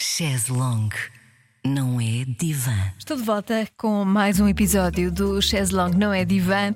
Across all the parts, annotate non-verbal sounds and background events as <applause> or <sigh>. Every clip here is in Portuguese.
Chaise Longue não é divã. Estou de volta com mais um episódio do Chaise Long Não é Divã.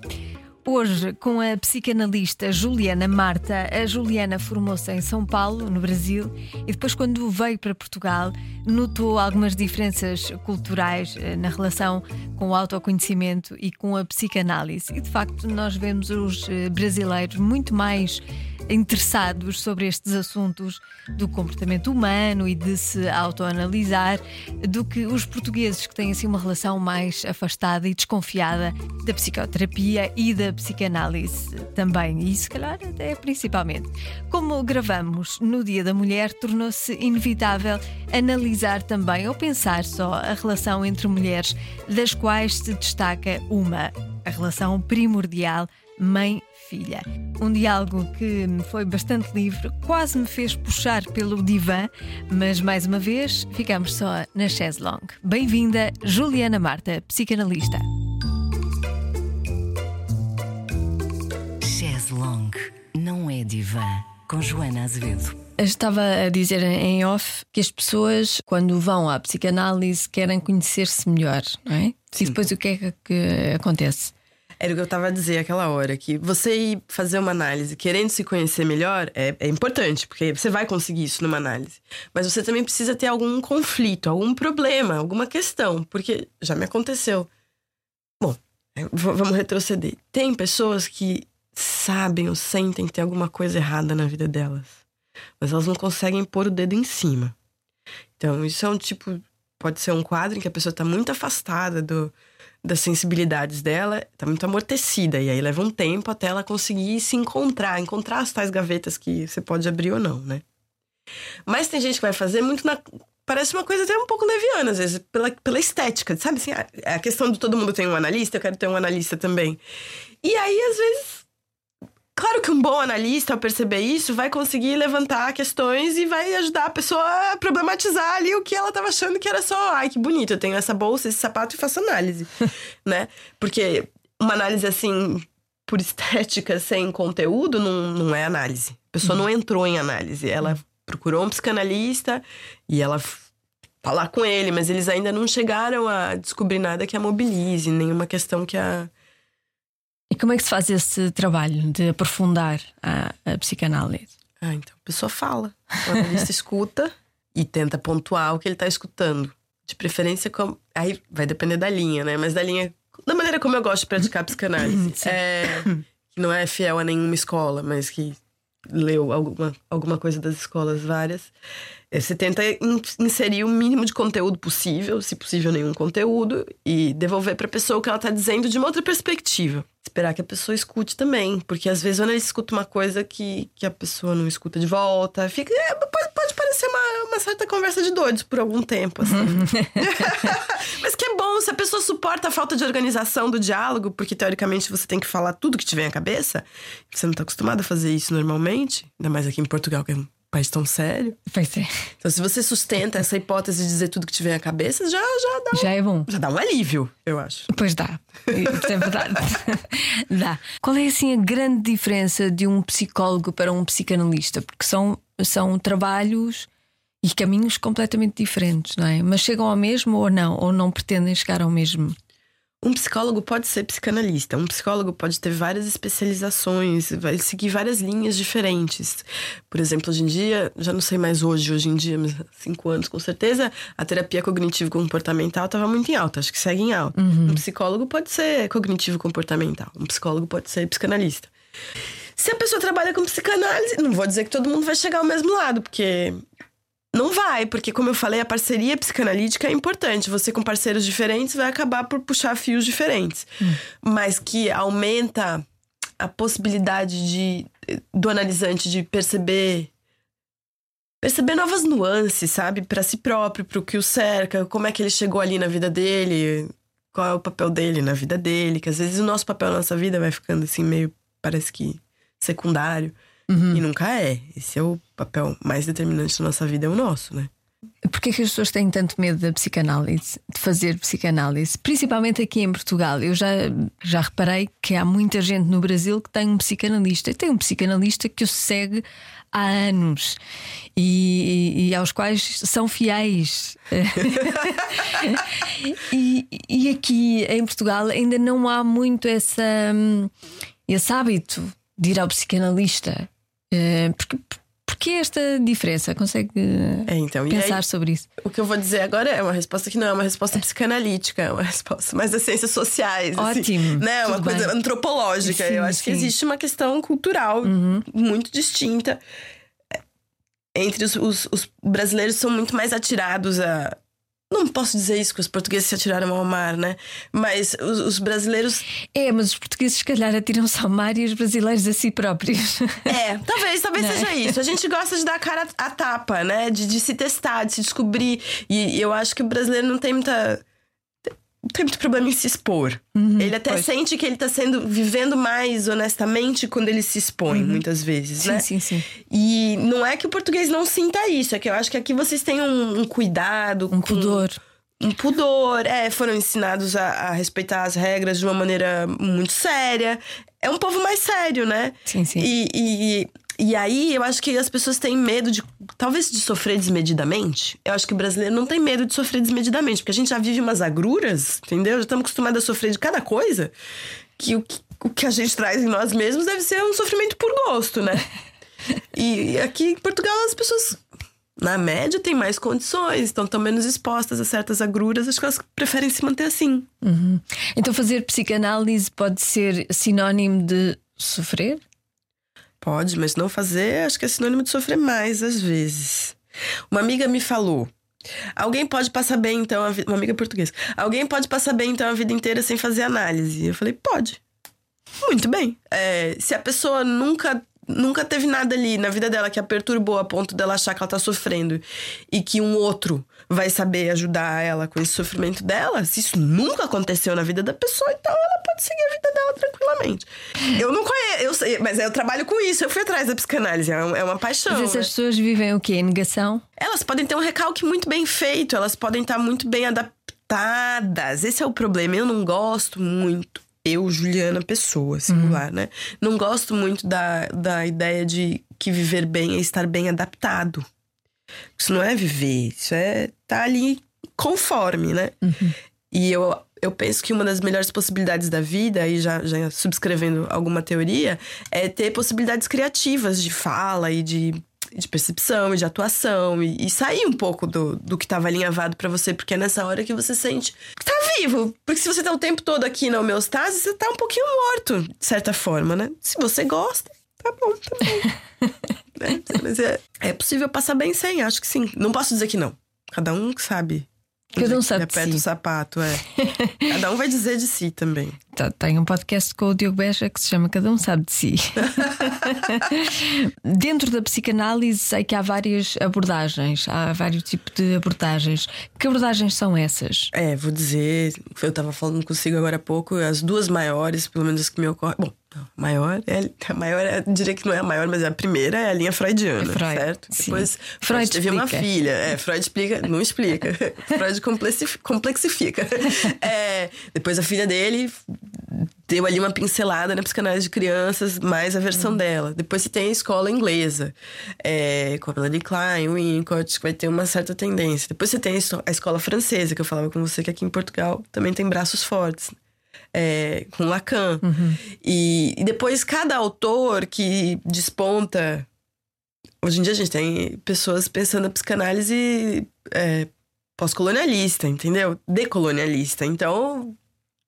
Hoje com a psicanalista Juliana Marta. A Juliana formou-se em São Paulo, no Brasil, e depois, quando veio para Portugal, notou algumas diferenças culturais eh, na relação com o autoconhecimento e com a psicanálise. E de facto, nós vemos os eh, brasileiros muito mais interessados sobre estes assuntos do comportamento humano e de se autoanalisar do que os portugueses que têm assim uma relação mais afastada e desconfiada da psicoterapia e da psicanálise também, e se calhar até principalmente. Como gravamos no Dia da Mulher, tornou-se inevitável analisar também ou pensar só a relação entre mulheres, das quais se destaca uma, a relação primordial mãe-filha. Um diálogo que me foi bastante livre, quase me fez puxar pelo divã, mas mais uma vez ficamos só na chaise longue. Bem-vinda, Juliana Marta, psicanalista. Chaise Longue não é divã. Com Joana Azevedo. Estava a dizer em off que as pessoas, quando vão à psicanálise, querem conhecer-se melhor, não é? E depois o que é que acontece? Era o que eu estava a dizer aquela hora, que você ir fazer uma análise querendo se conhecer melhor é, é, importante, porque você vai conseguir isso numa análise. Mas você também precisa ter algum conflito, algum problema, alguma questão, porque já me aconteceu. Bom, vamos retroceder. Tem pessoas que sabem ou sentem que tem alguma coisa errada na vida delas, mas elas não conseguem pôr o dedo em cima. Então, isso é um tipo. Pode ser um quadro em que a pessoa está muito afastada do, das sensibilidades dela, está muito amortecida. E aí leva um tempo até ela conseguir se encontrar, encontrar as tais gavetas que você pode abrir ou não, né? Mas tem gente que vai fazer muito na. Parece uma coisa até um pouco leviana, às vezes, pela, pela estética, sabe? Assim, a, a questão de todo mundo tem um analista, eu quero ter um analista também. E aí, às vezes, Claro que um bom analista, ao perceber isso, vai conseguir levantar questões e vai ajudar a pessoa a problematizar ali o que ela estava achando que era só, ai, que bonito, eu tenho essa bolsa, esse sapato e faço análise, <laughs> né? Porque uma análise assim, por estética, sem conteúdo, não, não é análise. A pessoa não entrou em análise. Ela procurou um psicanalista e ela falar com ele, mas eles ainda não chegaram a descobrir nada que a mobilize, nenhuma questão que a E como é que se faz esse trabalho de aprofundar a, a psicanálise? Ah, então a pessoa fala. O analista <laughs> escuta e tenta pontuar o que ele tá escutando. De preferência, com... aí vai depender da linha, né? Mas da linha. Da maneira como eu gosto de praticar psicanálise. é, que não é fiel a nenhuma escola, mas que leu alguma, alguma coisa das escolas várias. É, Você tenta in- inserir o mínimo de conteúdo possível, se possível nenhum conteúdo, e devolver pra pessoa o que ela tá dizendo de uma outra perspectiva. Esperar que a pessoa escute também, porque às vezes quando ele escuta uma coisa que, que a pessoa não escuta de volta, fica, é, pode, pode parecer uma, uma certa conversa de doidos por algum tempo, assim. <laughs> <laughs> Mas que é bom, se a pessoa suporta a falta de organização do diálogo, porque teoricamente você tem que falar tudo que te vem à cabeça, você não tá acostumado a fazer isso normalmente, ainda mais aqui em Portugal, que é país tão sério. Pois é, Então, se você sustenta essa hipótese de dizer tudo que te vem à cabeça, já, já, dá, um, já é bom. já dá um alívio, eu acho. Pois dá, é verdade. <laughs> dá. Qual é assim a grande diferença de um psicólogo para um psicanalista? Porque são, são trabalhos e caminhos completamente diferentes, não é? Mas chegam ao mesmo ou não? Ou não pretendem chegar ao mesmo? Um psicólogo pode ser psicanalista, um psicólogo pode ter várias especializações, vai seguir várias linhas diferentes. Por exemplo, hoje em dia, já não sei mais hoje, hoje em dia, mas há cinco anos com certeza, a terapia cognitivo-comportamental estava muito em alta, acho que segue em alta. Um psicólogo pode ser cognitivo-comportamental, um psicólogo pode ser psicanalista. Se a pessoa trabalha com psicanálise, não vou dizer que todo mundo vai chegar ao mesmo lado, porque não vai, porque como eu falei, a parceria psicanalítica é importante. Você com parceiros diferentes vai acabar por puxar fios diferentes. Mas que aumenta a possibilidade de do analisante de perceber perceber novas nuances, sabe, Pra si próprio, pro que o cerca, como é que ele chegou ali na vida dele, qual é o papel dele na vida dele, que às vezes o nosso papel na nossa vida vai ficando assim meio parece que secundário. E nunca é. Esse é o papel mais determinante da nossa vida, é o nosso, né? É que as pessoas têm tanto medo da psicanálise, de fazer psicanálise? Principalmente aqui em Portugal. Eu já, já reparei que há muita gente no Brasil que tem um psicanalista. E tem um psicanalista que o segue há anos e, e aos quais são fiéis. <laughs> e, e aqui em Portugal ainda não há muito essa, esse hábito de ir ao psicanalista. Eh, porque que é esta diferença? Consegue é, então, pensar aí, sobre isso? O que eu vou dizer agora é uma resposta que não é uma resposta psicanalítica, é uma resposta mais das ciências sociais. Assim, Ótimo. Assim, né? Uma coisa bem. antropológica. Sim, eu acho sim. que existe uma questão cultural uhum. muito distinta. Entre os, os, os brasileiros são muito mais atirados a, não posso dizer isso, que os portugueses se atiraram ao mar, né? Mas os, os brasileiros. É, mas os portugueses, se calhar, atiram-se ao mar e os brasileiros a si próprios. É, talvez, talvez <laughs> seja é? isso. A gente gosta de dar a cara à tapa, né? De, de se testar, de se descobrir. E, e eu acho que o brasileiro não tem muita não tem muito problema em se expor. Uhum, ele até sente que ele tá sendo vivendo mais honestamente quando ele se expõe, uhum. muitas vezes, sim, né? Sim, sim, E não é que o português não sinta isso, é que eu acho que aqui vocês têm um, um cuidado, um com, pudor. Um pudor, é, foram ensinados a, a, respeitar as regras de uma maneira muito séria. É um povo mais sério, né? Sim, sim. E, e, e aí eu acho que as pessoas têm medo de, talvez, de sofrer desmedidamente. Eu acho que o brasileiro não tem medo de sofrer desmedidamente, porque a gente já vive umas agruras, entendeu? Já estamos acostumados a sofrer de cada coisa. Que o, que o que a gente traz em nós mesmos deve ser um sofrimento por gosto, né? <laughs> e aqui em Portugal as pessoas na média têm mais condições, estão tão menos expostas a certas agruras, acho que elas preferem se manter assim. Uhum. Então fazer psicanálise pode ser sinónimo de sofrer? Pode, mas não fazer acho que é sinônimo de sofrer mais às vezes. Uma amiga me falou. Alguém pode passar bem, então, vida... uma amiga portuguesa. Alguém pode passar bem, então, a vida inteira sem fazer análise. Eu falei, pode. Muito bem. É, se a pessoa nunca nunca teve nada ali na vida dela que a perturbou a ponto dela achar que ela tá sofrendo e que um outro vai saber ajudar ela com esse sofrimento dela, se isso nunca aconteceu na vida da pessoa, então ela pode seguir a vida dela tranquilamente. Eu não conheço, eu sei, mas eu trabalho com isso, eu fui atrás da psicanálise, é, é uma paixão. Mas essas né? pessoas vivem o quê? Negação? Elas podem ter um recalque muito bem feito, elas podem estar muito bem adaptadas. Esse é o problema, eu não gosto muito eu, Juliana Pessoa, singular, uhum. né? Não gosto muito da, da ideia de que viver bem é estar bem adaptado. Isso não é viver, isso é estar tá ali conforme, né? Uhum. E eu, eu penso que uma das melhores possibilidades da vida, aí já, já subscrevendo alguma teoria, é ter possibilidades criativas de fala e de de percepção e de atuação e, e, sair um pouco do, do que estava alinhavado para você, porque é nessa hora que você sente que tá vivo. Porque se você tá o tempo todo aqui na homeostase, você tá um pouquinho morto, de certa forma, né? Se você gosta, tá bom também. <laughs> é, <laughs> mas é, é possível passar bem sem, acho que sim. Não posso dizer que não. Cada um sabe Cada um sabe de si. o sapato, é. <laughs> Cada um vai dizer de si também. Tá, tem um podcast com o Diogo Beja que se chama Cada um sabe de si. <laughs> Dentro da psicanálise, sei que há várias abordagens, há vários tipos de abordagens. Que abordagens são essas? É, vou dizer, eu estava falando consigo agora há pouco, as duas maiores, pelo menos as que me ocorrem. Bom, maior, é, a maior, é, diria que não é a maior, mas é a primeira é a linha freudiana, é Freud, certo? Sim. Depois Freud, teve explica. uma filha. É, Freud explica, não explica. <laughs> Freud complexifica. <laughs> É, depois a filha dele deu ali uma pincelada na psicanálise de crianças, mais a versão hum. dela. Depois você tem a escola inglesa, é, com a Melanie Klein, o Winnicott, que vai ter uma certa tendência. Depois você tem a escola francesa, que eu falava com você, que aqui em Portugal também tem braços fortes é, com Lacan. Uhum. E, e depois cada autor que desponta. Hoje em dia a gente tem pessoas pensando na psicanálise é, pós-colonialista, entendeu? Decolonialista. Então.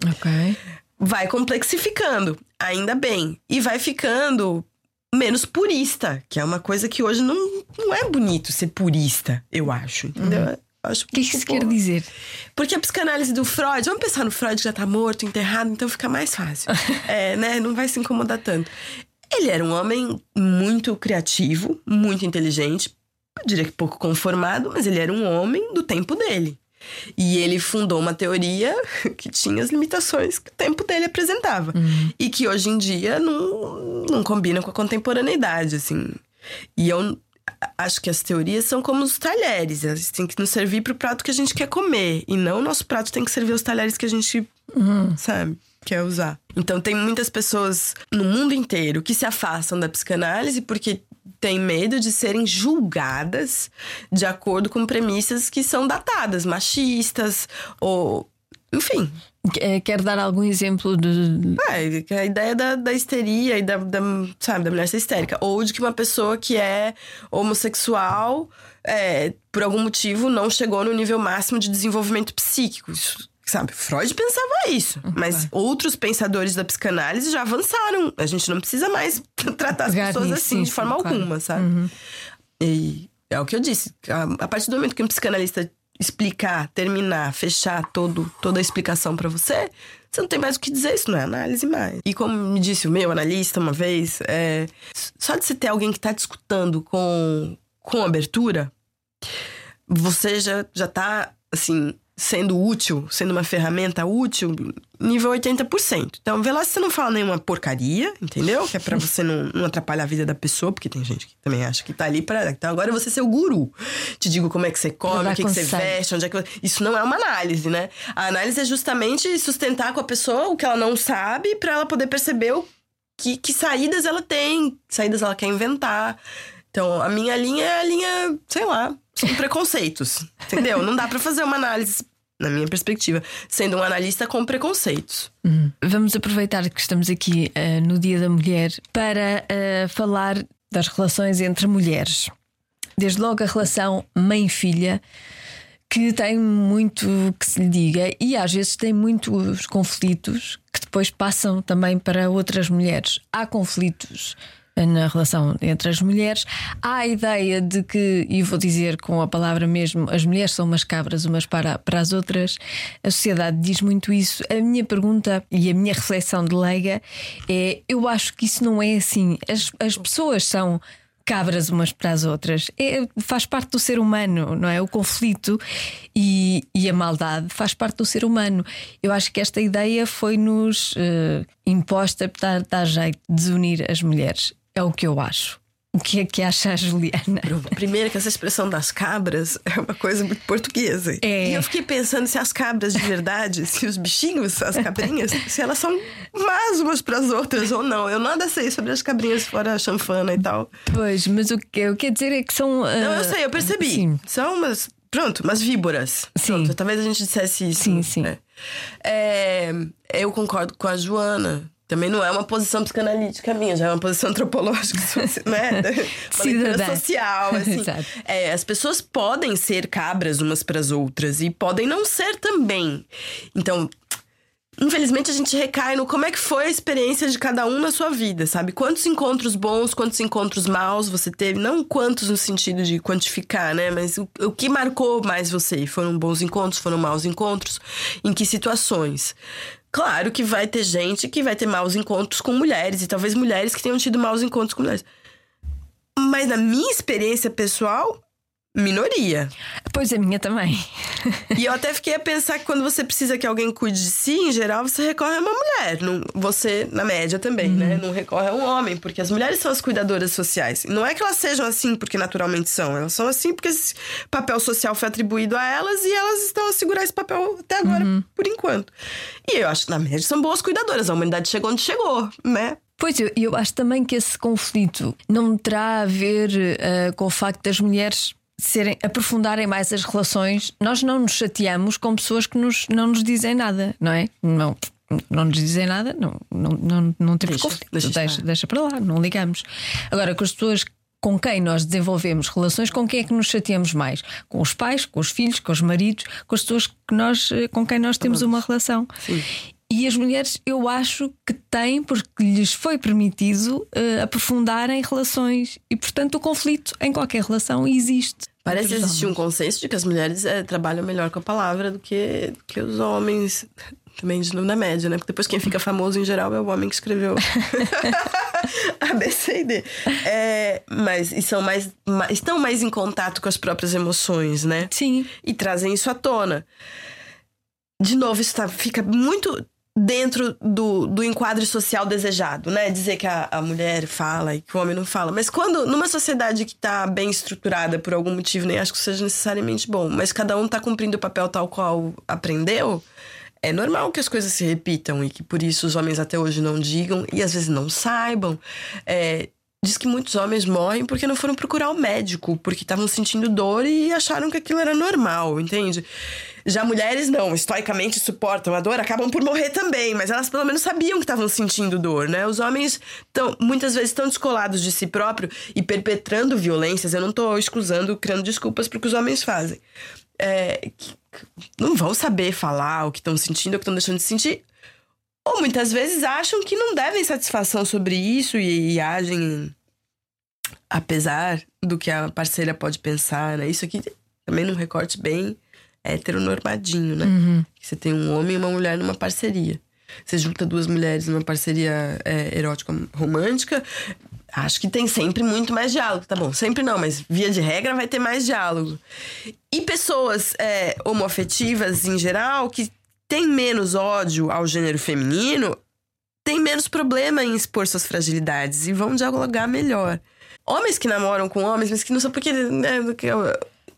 Ok. Vai complexificando, ainda bem. E vai ficando menos purista, que é uma coisa que hoje não, não é bonito ser purista, eu acho, entendeu? Uhum. Acho o que, que isso quer dizer? Porque a psicanálise do Freud, vamos pensar no Freud que já tá morto, enterrado, então fica mais fácil. <laughs> é, né? Não vai se incomodar tanto. Ele era um homem muito criativo, muito inteligente, eu diria que pouco conformado, mas ele era um homem do tempo dele. E ele fundou uma teoria <laughs> que tinha as limitações que o tempo dele apresentava. Uhum. E que hoje em dia não, não combina com a contemporaneidade, assim. E eu, acho que as teorias são como os talheres. Elas têm que nos servir para o prato que a gente quer comer. E não o nosso prato tem que servir os talheres que a gente, uhum. sabe, quer usar. Então, tem muitas pessoas no mundo inteiro que se afastam da psicanálise porque têm medo de serem julgadas de acordo com premissas que são datadas, machistas ou. Enfim, é, quer dar algum exemplo de. É, a ideia da, da histeria e da, da, sabe, da mulher ser histérica. Ou de que uma pessoa que é homossexual, é, por algum motivo, não chegou no nível máximo de desenvolvimento psíquico. Isso, sabe, Freud pensava isso. Uhum. Mas outros pensadores da psicanálise já avançaram. A gente não precisa mais <laughs> tratar as pessoas assim de forma claro. alguma, sabe? Uhum. E é o que eu disse. A, a partir do momento que um psicanalista explicar, terminar, fechar todo, toda a explicação para você, você não tem mais o que dizer, isso não é análise mais. E como me disse o meu analista uma vez, é, só de você ter alguém que está discutindo com, com abertura, você já, já tá, assim, sendo útil, sendo uma ferramenta útil, nível 80%. Então, vê lá se você não fala nenhuma porcaria, entendeu? Que é pra você não, não atrapalhar a vida da pessoa, porque tem gente que também acha que tá ali pra. Então, agora você ser o guru. Te digo como é que você come, o que, que você veste, onde é que. Isso não é uma análise, né? A análise é justamente sustentar com a pessoa o que ela não sabe, para ela poder perceber o que, que saídas ela tem, que saídas ela quer inventar. Então, a minha linha é a linha, sei lá, são preconceitos. Entendeu? Não dá para fazer uma análise na minha perspectiva, sendo um analista com preconceitos. Uhum. Vamos aproveitar que estamos aqui uh, no Dia da Mulher para uh, falar das relações entre mulheres. Desde logo a relação mãe-filha, que tem muito que se lhe diga e às vezes tem muitos conflitos que depois passam também para outras mulheres. Há conflitos na relação entre as mulheres. Há a ideia de que, e vou dizer com a palavra mesmo, as mulheres são umas cabras umas para, para as outras. A sociedade diz muito isso. A minha pergunta e a minha reflexão de leiga é: eu acho que isso não é assim. As, as pessoas são cabras umas para as outras. É, faz parte do ser humano, não é? O conflito e, e, a maldade faz parte do ser humano. Eu acho que esta ideia foi-nos uh, imposta para dar jeito de desunir as mulheres. É o que eu acho. O que é que acha a Juliana? Primeiro, que essa expressão das cabras é uma coisa muito portuguesa. É. E eu fiquei pensando se as cabras de verdade, se os bichinhos, as cabrinhas, se elas são más umas para as outras ou não. Eu nada sei sobre as cabrinhas fora a chanfana e tal. Pois, mas o que eu quero dizer é que são. Uh... Não, eu sei, eu percebi. Sim. São umas. Pronto, umas víboras. Sim. Pronto, talvez a gente dissesse isso. Sim, sim. Né? É, eu concordo com a Joana também não é uma posição psicanalítica minha, já é uma posição antropológica, <laughs> né? <laughs> Uma social, <laughs> assim. é, as pessoas podem ser cabras umas para as outras e podem não ser também. Então, infelizmente a gente recai no como é que foi a experiência de cada um na sua vida, sabe? Quantos encontros bons, quantos encontros maus você teve? Não quantos no sentido de quantificar, né? Mas o, o que marcou mais você? Foram bons encontros, foram maus encontros? Em que situações? Claro que vai ter gente que vai ter maus encontros com mulheres, e talvez mulheres que tenham tido maus encontros com mulheres. Mas na minha experiência pessoal, minoria. Pois é, minha também. e eu até fiquei a pensar que quando você precisa que alguém cuide de si, em geral, você recorre a uma mulher. Não, você, na média também, né? uhum. né? Não recorre a um homem, porque as mulheres são as cuidadoras sociais. Não é que elas sejam assim porque naturalmente são. Elas são assim porque esse papel social foi atribuído a elas e elas estão a segurar esse papel até agora, uhum. por enquanto. E eu acho que, na média, são boas cuidadoras. A humanidade chegou onde chegou, né? Pois eu, eu acho também que esse conflito não terá a ver uh, com o facto das mulheres serem, aprofundarem mais as relações, nós não nos chateamos com pessoas que nos, não nos dizem nada, não é? Não, não nos dizem nada, não, não, não, não temos deixa, conflito. Deixa, deixa, deixa para lá, não ligamos. Agora, com as pessoas com quem nós desenvolvemos relações, com quem é que nos chateamos mais? Com os pais, com os filhos, com os maridos, com as pessoas que nós, com quem nós temos uma relação. Sim. E as mulheres, eu acho que têm, porque lhes foi permitido uh, aprofundarem relações. E, portanto, o conflito em qualquer relação existe. Parece existir um consenso de que as mulheres é, trabalham melhor com a palavra do que, que os homens. Também de novo na média, né? Porque depois quem fica famoso em geral é o homem que escreveu <laughs> A, B, C e D. É, mas e são mais, mais, estão mais em contato com as próprias emoções, né? Sim. E trazem isso à tona. De novo, isso tá, fica muito dentro do, do enquadro social desejado, né? Dizer que a, a mulher fala e que o homem não fala. Mas quando, numa sociedade que tá bem estruturada por algum motivo, nem acho que seja necessariamente bom, mas cada um tá cumprindo o papel tal qual aprendeu, é normal que as coisas se repitam e que por isso os homens até hoje não digam e às vezes não saibam. É, diz que muitos homens morrem porque não foram procurar o médico, porque estavam sentindo dor e acharam que aquilo era normal, entende? Já mulheres não, estoicamente suportam a dor, acabam por morrer também, mas elas pelo menos sabiam que estavam sentindo dor, né? Os homens tão, muitas vezes estão descolados de si próprio e perpetrando violências. Eu não estou excusando, criando desculpas para o que os homens fazem. É, não vão saber falar o que estão sentindo, o que estão deixando de sentir. Ou muitas vezes acham que não devem satisfação sobre isso e, e agem apesar do que a parceira pode pensar, né? Isso aqui também num recorte bem heteronormadinho, né? Uhum. Você tem um homem e uma mulher numa parceria. Você junta duas mulheres numa parceria é, erótica romântica, acho que tem sempre muito mais diálogo, tá bom? Sempre não, mas via de regra vai ter mais diálogo. E pessoas é, homoafetivas em geral, que têm menos ódio ao gênero feminino, têm menos problema em expor suas fragilidades e vão dialogar melhor. Homens que namoram com homens, mas que não são porque. Né,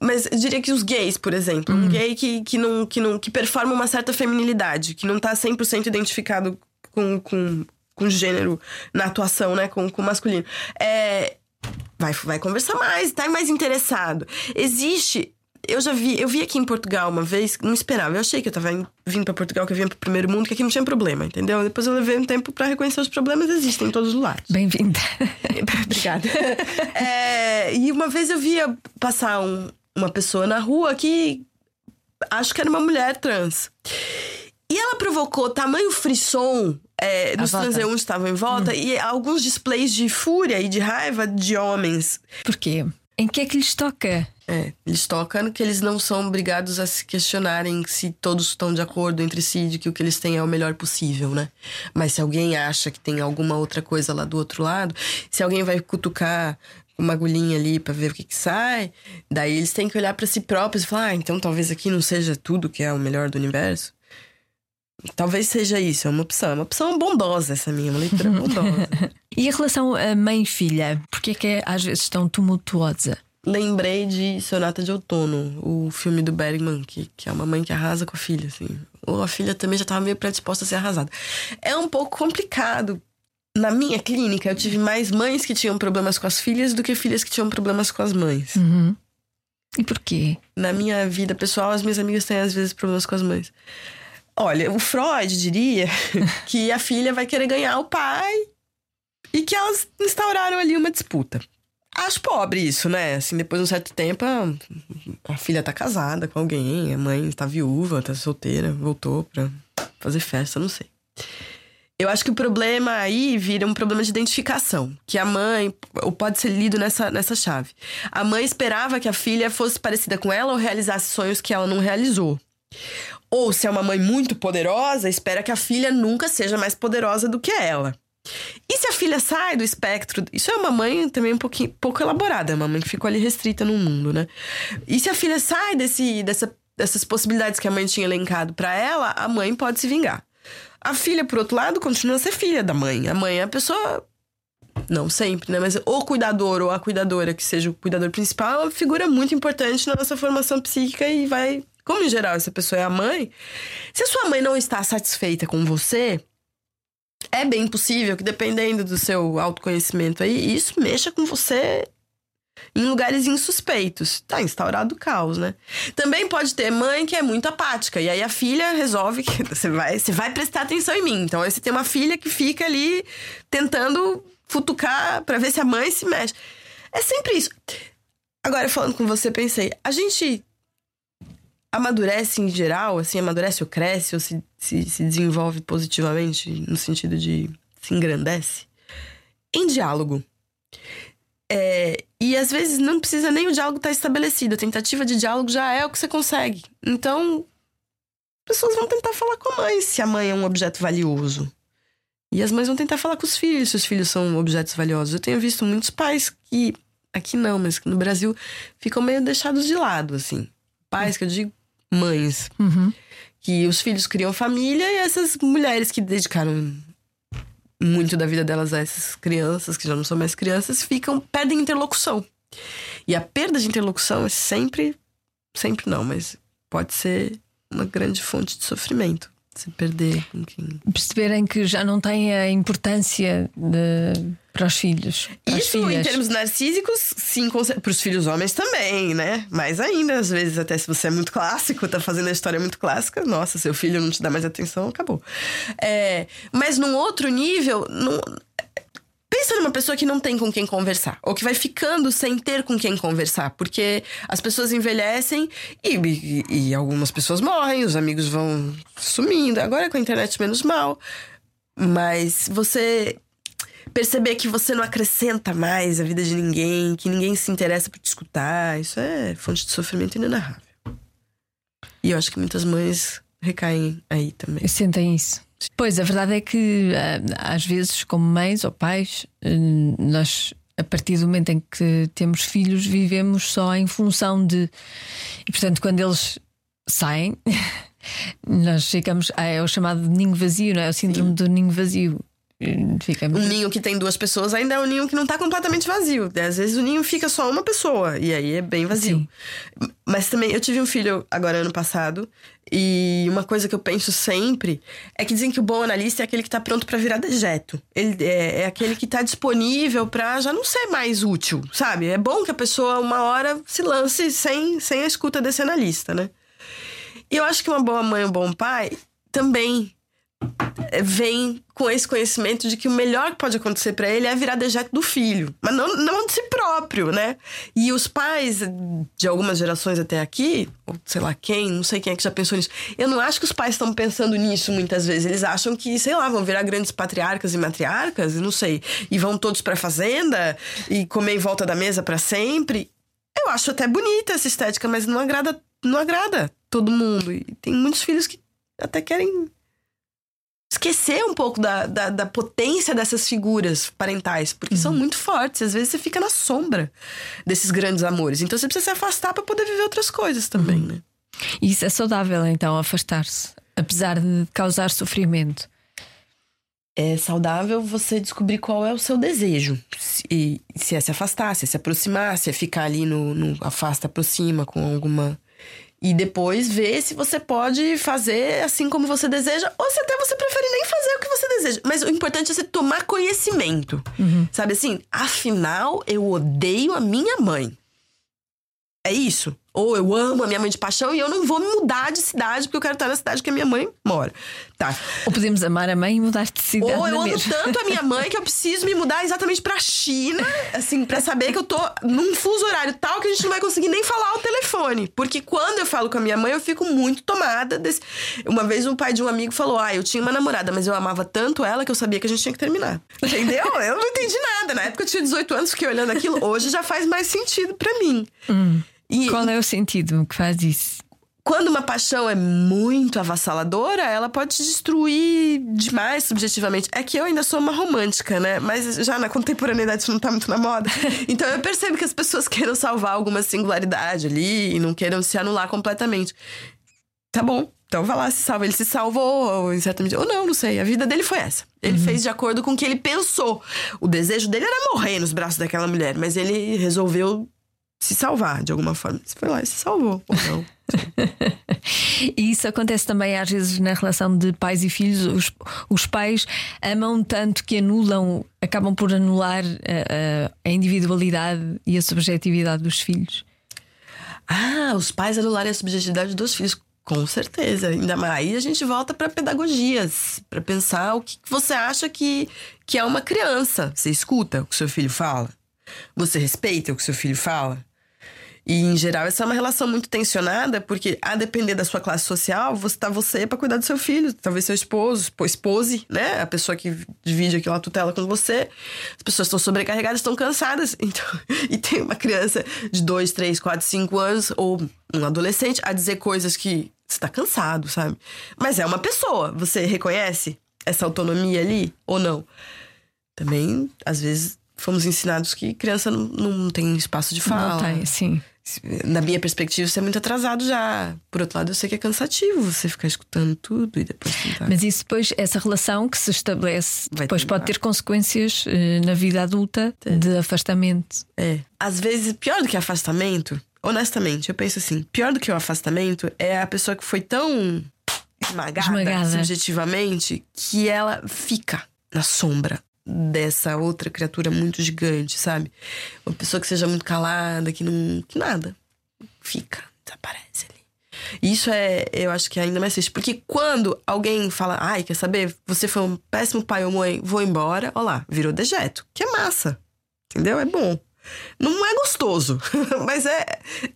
mas eu diria que os gays, por exemplo. Um gay que, que, não, que, não, que performa uma certa feminilidade, que não tá 100% identificado com, com, com gênero na atuação, né? Com, com masculino. É, vai, vai conversar mais, tá mais interessado. Existe. Eu já vi, eu vi aqui em Portugal uma vez, não esperava. Eu achei que eu tava vindo para Portugal, que eu vinha pro primeiro mundo, que aqui não tinha problema, entendeu? Depois eu levei um tempo para reconhecer os problemas existem em todos os lados. Bem-vinda. <laughs> Obrigada. <laughs> É, e uma vez eu via passar um, uma pessoa na rua que acho que era uma mulher trans. E ela provocou tamanho frisson é, dos transeuntes que estavam em volta hum. e alguns displays de fúria e de raiva de homens. Por quê? Em que é que lhes toca? É, eles tocam que eles não são obrigados a se questionarem se todos estão de acordo entre si de que o que eles têm é o melhor possível, né? Mas se alguém acha que tem alguma outra coisa lá do outro lado, se alguém vai cutucar uma agulhinha ali para ver o que, que sai. Daí eles têm que olhar para si próprios e falar: ah, então talvez aqui não seja tudo que é o melhor do universo. Talvez seja isso, é uma opção. É uma opção bondosa essa minha, uma leitura <laughs> bondosa. e a relação mãe-filha? Por que é que é, às vezes tão tumultuosa? Lembrei de Sonata de Outono, o filme do Bergman, que, que é uma mãe que arrasa com a filha, assim. Ou a filha também já estava meio predisposta a ser arrasada. É um pouco complicado, na minha clínica, eu tive mais mães que tinham problemas com as filhas do que filhas que tinham problemas com as mães. Uhum. E por quê? Na minha vida pessoal, as minhas amigas têm às vezes problemas com as mães. Olha, o Freud diria <laughs> que a filha vai querer ganhar o pai e que elas instauraram ali uma disputa. Acho pobre isso, né? Assim, depois de um certo tempo, a, a filha tá casada com alguém, a mãe tá viúva, tá solteira, voltou pra fazer festa, não sei. Eu acho que o problema aí vira um problema de identificação, que a mãe, ou pode ser lido nessa, nessa chave. A mãe esperava que a filha fosse parecida com ela ou realizasse sonhos que ela não realizou. Ou se é uma mãe muito poderosa, espera que a filha nunca seja mais poderosa do que ela. E se a filha sai do espectro, isso é uma mãe também um pouquinho pouco elaborada, é uma mãe que ficou ali restrita no mundo, né? E se a filha sai desse, dessa, dessas possibilidades que a mãe tinha elencado para ela, a mãe pode se vingar. A filha, por outro lado, continua a ser filha da mãe. A mãe é a pessoa. Não sempre, né? Mas o cuidador ou a cuidadora, que seja o cuidador principal, é uma figura muito importante na nossa formação psíquica e vai. Como em geral essa pessoa é a mãe, se a sua mãe não está satisfeita com você, é bem possível que, dependendo do seu autoconhecimento aí, isso mexa com você em lugares insuspeitos. Tá instaurado o caos, né? Também pode ter mãe que é muito apática. E aí a filha resolve que <laughs> você vai, você vai prestar atenção em mim. Então aí você tem uma filha que fica ali tentando futucar para ver se a mãe se mexe. É sempre isso. Agora, falando com você, pensei, a gente amadurece em geral, assim, amadurece ou cresce, ou se, se, se desenvolve positivamente, no sentido de se engrandece, em diálogo. É, e às vezes não precisa nem o diálogo estar tá estabelecido. A tentativa de diálogo já é o que você consegue. Então, pessoas vão tentar falar com a mãe se a mãe é um objeto valioso. E as mães vão tentar falar com os filhos se os filhos são objetos valiosos. Eu tenho visto muitos pais que, aqui não, mas no Brasil, ficam meio deixados de lado, assim. Pais que eu digo, mães. Que os filhos criam família e essas mulheres que dedicaram muito da vida delas a essas crianças, que já não são mais crianças, ficam, perdem interlocução. E a perda de interlocução é sempre, sempre não, mas pode ser uma grande fonte de sofrimento. Se perder com quem. Perceberem que já não tem a importância de- para os filhos. Para as Isso em termos narcísicos, sim, para os filhos homens também, né? Mais ainda, às vezes, até se você é muito clássico, tá fazendo a história muito clássica, nossa, seu filho não te dá mais atenção, acabou. É, mas num outro nível, num- pensa numa pessoa que não tem com quem conversar, ou que vai ficando sem ter com quem conversar, porque as pessoas envelhecem e, e- e algumas pessoas morrem, os amigos vão sumindo, agora com a internet menos mal. Mas você perceber que você não acrescenta mais a vida de ninguém, que ninguém se interessa por te escutar, isso é fonte de sofrimento inenarrável. E eu acho que muitas mães recaem aí também. Sentem isso. Pois, a verdade é que ah, às vezes, como mães ou pais, eh, nós, a partir do momento em que temos filhos, vivemos só em função de. E portanto, quando eles saem, <laughs> nós ficamos. ah, É o chamado de ninho vazio, não é? O síndrome do ninho vazio. Ficamos. Um ninho que tem duas pessoas ainda é um ninho que não tá completamente vazio. Às vezes o ninho fica só uma pessoa e aí é bem vazio. Mas também eu tive um filho agora ano passado e uma coisa que eu penso sempre é que dizem que o bom analista é aquele que tá pronto pra virar dejeto. Ele é, é aquele que tá disponível pra já não ser mais útil, sabe? É bom que a pessoa uma hora se lance sem, sem a escuta desse analista, né? E eu acho que uma boa mãe, um bom pai também vem com esse conhecimento de que o melhor que pode acontecer pra ele é virar dejeto do filho, mas não, não de si próprio, né? E os pais de algumas gerações até aqui, ou sei lá quem, não sei quem é que já pensou nisso. Eu não acho que os pais estão pensando nisso muitas vezes. Eles acham que, sei lá, vão virar grandes patriarcas e matriarcas, não sei, e vão todos pra fazenda e comer em volta da mesa pra sempre. Eu acho até bonita essa estética, mas não agrada, não agrada todo mundo. E tem muitos filhos que até querem esquecer um pouco da, da, da potência dessas figuras parentais, porque são muito fortes. Às vezes você fica na sombra desses grandes amores. Então você precisa se afastar para poder viver outras coisas também, né? E isso é saudável, então, afastar-se, apesar de causar sofrimento. É saudável você descobrir qual é o seu desejo. Se, se é se afastar, se é se aproximar, se é ficar ali no, no afasta, aproxima com alguma. E depois ver se você pode fazer assim como você deseja, ou se até você prefere nem fazer o que você deseja. Mas o importante é você tomar conhecimento. Sabe assim? Afinal, eu odeio a minha mãe. É isso. Ou eu amo a minha mãe de paixão e eu não vou me mudar de cidade porque eu quero estar na cidade que a minha mãe mora. Tá. Ou podemos amar a mãe e mudar de cidade Ou eu na amo mesma. tanto a minha mãe que eu preciso me mudar exatamente pra China, assim, pra saber que eu tô num fuso horário tal que a gente não vai conseguir nem falar ao telefone. Porque quando eu falo com a minha mãe, eu fico muito tomada desse. Uma vez um pai de um amigo falou: Ah, eu tinha uma namorada, mas eu amava tanto ela que eu sabia que a gente tinha que terminar. Entendeu? Eu não entendi nada. Na época eu tinha 18 anos, fiquei olhando aquilo. Hoje já faz mais sentido pra mim. E, Qual é o sentido que faz isso? quando uma paixão é muito avassaladora, ela pode te destruir demais subjetivamente. É que eu ainda sou uma romântica, né? Mas já na contemporaneidade isso não tá muito na moda. <laughs> Então eu percebo que as pessoas queiram salvar alguma singularidade ali e não queiram se anular completamente. Tá bom. Então vai lá, se salva. Ele se salvou, ou em certa medida. Ou não, não sei. A vida dele foi essa. Ele fez de acordo com o que ele pensou. O desejo dele era morrer nos braços daquela mulher, mas ele resolveu se salvar de alguma forma. Ele foi lá e se salvou. Ou não. <laughs> E isso acontece também às vezes na relação de pais e filhos. Os, os pais amam tanto que anulam, acabam por anular a, a- a individualidade e a subjetividade dos filhos. Ah, os pais anularem a subjetividade dos filhos. Com certeza. Ainda mais aí a gente volta para pedagogias, para pensar o que que você acha que, que é uma criança. Você escuta o que seu filho fala? Você respeita o que seu filho fala? E, em geral, essa é uma relação muito tensionada, porque, a depender da sua classe social, você tá você para cuidar do seu filho, talvez seu esposo, esposa, né? A pessoa que divide aquela tutela com você. As pessoas estão sobrecarregadas, estão cansadas. <laughs> Então, e tem uma criança de 2, 3, 4, 5 anos, ou um adolescente, a dizer coisas que você tá cansado, sabe? Mas é uma pessoa. Você reconhece essa autonomia ali ou não? Também, às vezes, fomos ensinados que criança não, não tem espaço de fala Não tem, sim. Na minha perspectiva, isso é muito atrasado já. Por outro lado, eu sei que é cansativo você ficar escutando tudo e depois tentar. Mas isso depois, essa relação que se estabelece, Vai depois tentar. pode ter consequências eh, na vida adulta de afastamento. É. Às vezes, pior do que afastamento, honestamente, eu penso assim: pior do que o afastamento é a pessoa que foi tão esmagada, Esmagada. subjetivamente que ela fica na sombra dessa outra criatura muito gigante, sabe? Uma pessoa que seja muito calada, que não. que nada. Fica, desaparece ali. Isso é, eu acho que é ainda mais triste. Porque quando alguém fala, ai, quer saber? Você foi um péssimo pai ou mãe, vou embora, ó lá, virou dejeto. Que é massa. Entendeu? É bom. Não é gostoso, <laughs> mas é,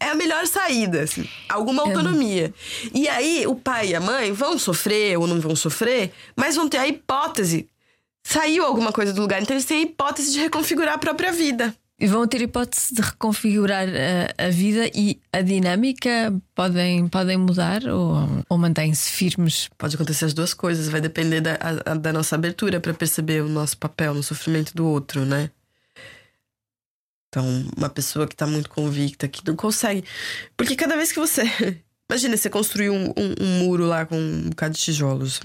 é a melhor saída, assim. Alguma autonomia. E aí, o pai e a mãe vão sofrer ou não vão sofrer, mas vão ter a hipótese. Saiu alguma coisa do lugar, então eles têm a hipótese de reconfigurar a própria vida. E vão ter hipótese de reconfigurar a, a vida e a dinâmica podem, podem mudar ou, ou mantêm-se firmes. Pode acontecer as duas coisas, vai depender da, a- da nossa abertura para perceber o nosso papel no sofrimento do outro, né? Então, uma pessoa que tá muito convicta, que não consegue. Porque cada vez que você. <laughs> Imagina, você construiu um, um- um muro lá com um bocado de tijolos.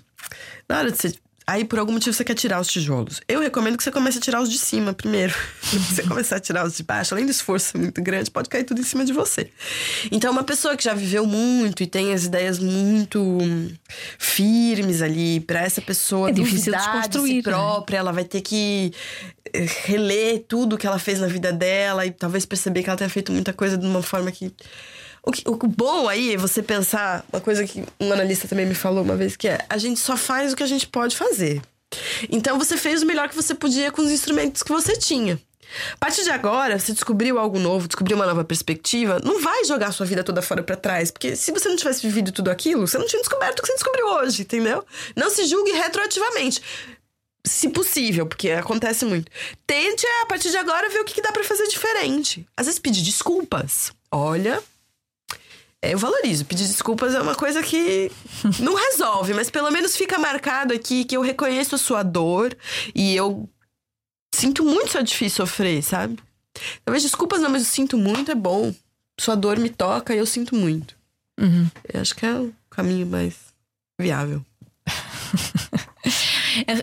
Na hora de você. Aí, por algum motivo, você quer tirar os tijolos. Eu recomendo que você comece a tirar os de cima primeiro. <laughs> Se você começar a tirar os de baixo, além do esforço muito grande, pode cair tudo em cima de você. Então, uma pessoa que já viveu muito e tem as ideias muito hum, firmes ali, pra essa pessoa É difícil duvidar de desconstruir, si né? própria, ela vai ter que eh, reler tudo que ela fez na vida dela e talvez perceber que ela tenha feito muita coisa de uma forma que. O, que- o bom aí é você pensar, uma coisa que um analista também me falou uma vez, que é a gente só faz o que a gente pode fazer. Então você fez o melhor que você podia com os instrumentos que você tinha. A partir de agora, você descobriu algo novo, descobriu uma nova perspectiva, não vai jogar sua vida toda fora pra trás, porque se você não tivesse vivido tudo aquilo, você não tinha descoberto o que você descobriu hoje, entendeu? Não se julgue retroativamente. Se possível, porque acontece muito. Tente, a partir de agora, ver o que dá pra fazer diferente. Às vezes pedir desculpas. Olha, eu valorizo. Pedir desculpas é uma coisa que <laughs> não resolve, mas pelo menos fica marcado aqui que eu reconheço a sua dor e eu sinto muito seu difícil sofrer, sabe? Talvez desculpas não, mas eu sinto muito, é bom. Sua dor me toca e eu sinto muito. Uhum. Eu acho que é o caminho mais viável.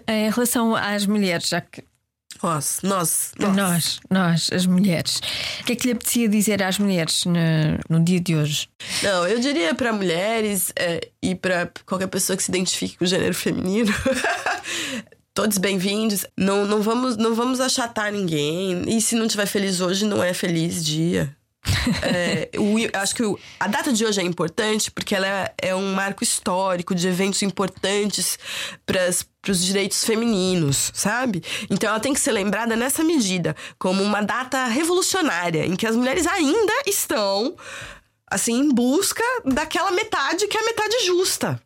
Em <laughs> em relação às mulheres, já que Nós, nós, nós. nós, nós, as mulheres, o que é que lhe apetecia dizer às mulheres no, no dia de hoje? Não, eu diria pra mulheres é, e pra qualquer pessoa que se identifique com o gênero feminino. <laughs> Todos bem-vindos. Não, não, vamos, não vamos achatar ninguém. E se não estiver feliz hoje, não é feliz dia. É, o- acho que o- a data de hoje é importante porque ela é, é um marco histórico de eventos importantes para os direitos femininos, sabe? Então ela tem que ser lembrada nessa medida, como uma data revolucionária, em que as mulheres ainda estão, assim, em busca daquela metade que é a metade justa.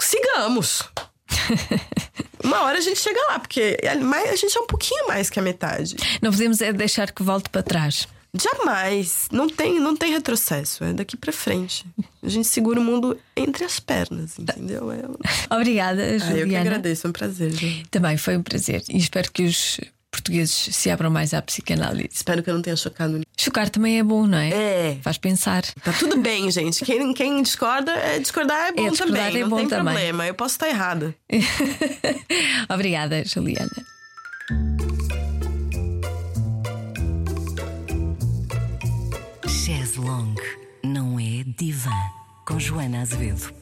Sigamos! <laughs> Uma hora a gente chega lá, porque a gente é um pouquinho mais que a metade. Não podemos é deixar que volte para trás. Jamais. Não tem, não tem retrocesso. É daqui pra frente. A gente segura o mundo entre as pernas, entendeu? É... <laughs> Obrigada, Ah, eu que Juliana. agradeço, é um prazer. gente. Também foi um prazer e espero que os portugueses se abram mais à psicanálise. Espero que eu não tenha chocado. Chocar também é bom, não é? É. Faz pensar. Tá tudo bem, gente. Quem, quem discorda, é, discordar é bom discordar também. é não bom tem também. problema. Eu posso estar errada. <laughs> Obrigada, Juliana. Longue não é divã. Com Joana Azevedo.